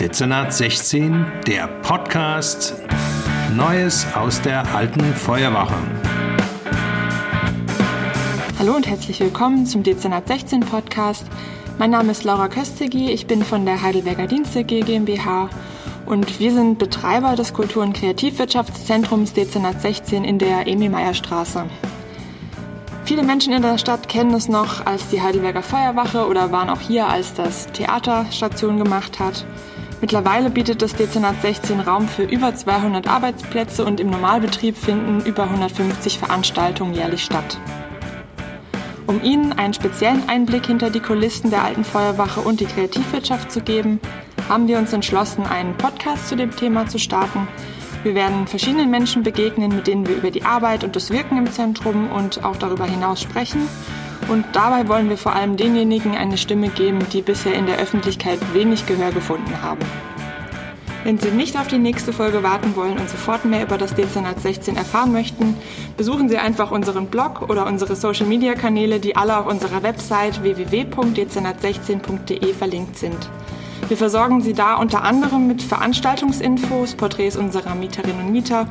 Dezernat 16, der Podcast Neues aus der alten Feuerwache. Hallo und herzlich willkommen zum Dezernat 16 Podcast. Mein Name ist Laura Köstegi, ich bin von der Heidelberger Dienste GmbH und wir sind Betreiber des Kultur- und Kreativwirtschaftszentrums Dezernat 16 in der Emi-Meyer-Straße. Viele Menschen in der Stadt kennen es noch als die Heidelberger Feuerwache oder waren auch hier, als das Theater Station gemacht hat. Mittlerweile bietet das Dezernat 16 Raum für über 200 Arbeitsplätze und im Normalbetrieb finden über 150 Veranstaltungen jährlich statt. Um Ihnen einen speziellen Einblick hinter die Kulissen der alten Feuerwache und die Kreativwirtschaft zu geben, haben wir uns entschlossen, einen Podcast zu dem Thema zu starten. Wir werden verschiedenen Menschen begegnen, mit denen wir über die Arbeit und das Wirken im Zentrum und auch darüber hinaus sprechen und dabei wollen wir vor allem denjenigen eine Stimme geben, die bisher in der Öffentlichkeit wenig Gehör gefunden haben. Wenn Sie nicht auf die nächste Folge warten wollen und sofort mehr über das Dezernat 16 erfahren möchten, besuchen Sie einfach unseren Blog oder unsere Social Media Kanäle, die alle auf unserer Website www.dezernat16.de verlinkt sind. Wir versorgen Sie da unter anderem mit Veranstaltungsinfos, Porträts unserer Mieterinnen und Mieter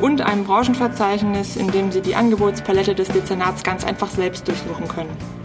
und einem Branchenverzeichnis, in dem Sie die Angebotspalette des Dezernats ganz einfach selbst durchsuchen können.